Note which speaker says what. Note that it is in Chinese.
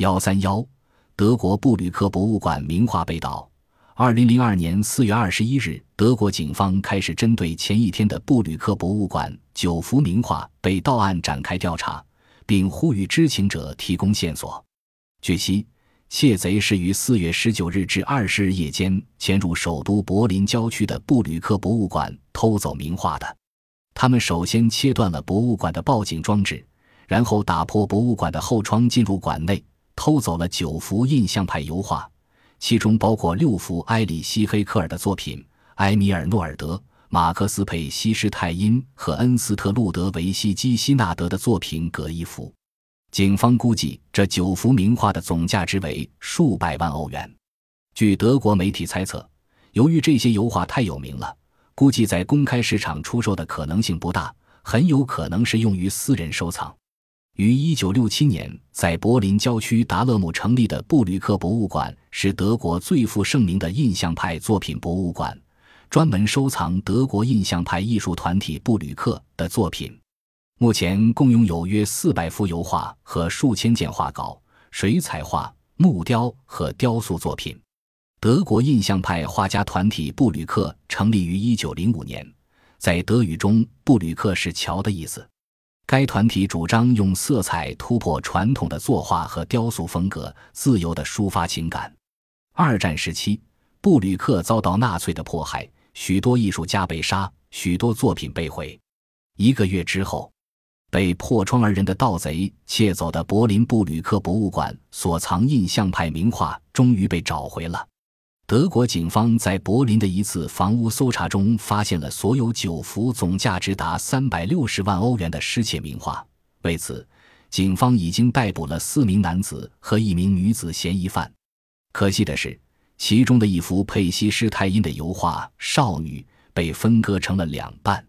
Speaker 1: 幺三幺，德国布吕克博物馆名画被盗。二零零二年四月二十一日，德国警方开始针对前一天的布吕克博物馆九幅名画被盗案展开调查，并呼吁知情者提供线索。据悉，窃贼是于四月十九日至二十日夜间潜入首都柏林郊区的布吕克博物馆偷走名画的。他们首先切断了博物馆的报警装置，然后打破博物馆的后窗进入馆内，偷走了九幅印象派油画。其中包括六幅埃里希·黑克尔的作品，埃米尔·诺尔德、马克思·佩西施泰因和恩斯特·路德维希·基希纳德的作品各一幅。警方估计，这九幅名画的总价值为数百万欧元。据德国媒体猜测，由于这些油画太有名了，估计在公开市场出售的可能性不大，很有可能是用于私人收藏。于一九六七年在柏林郊区达勒姆成立的布吕克博物馆是德国最负盛名的印象派作品博物馆，专门收藏德国印象派艺术团体布吕克的作品。目前共拥有约四百幅油画和数千件画稿、水彩画、木雕和雕塑作品。德国印象派画家团体布吕克成立于一九零五年，在德语中，布吕克是桥的意思。该团体主张用色彩突破传统的作画和雕塑风格，自由地抒发情感。二战时期，布吕克遭到纳粹的迫害，许多艺术家被杀，许多作品被毁。一个月之后，被破窗而人的盗贼窃走的柏林布吕克博物馆所藏印象派名画终于被找回了。德国警方在柏林的一次房屋搜查中，发现了所有九幅总价值达三百六十万欧元的失窃名画。为此，警方已经逮捕了四名男子和一名女子嫌疑犯。可惜的是，其中的一幅佩西施泰因的油画《少女》被分割成了两半。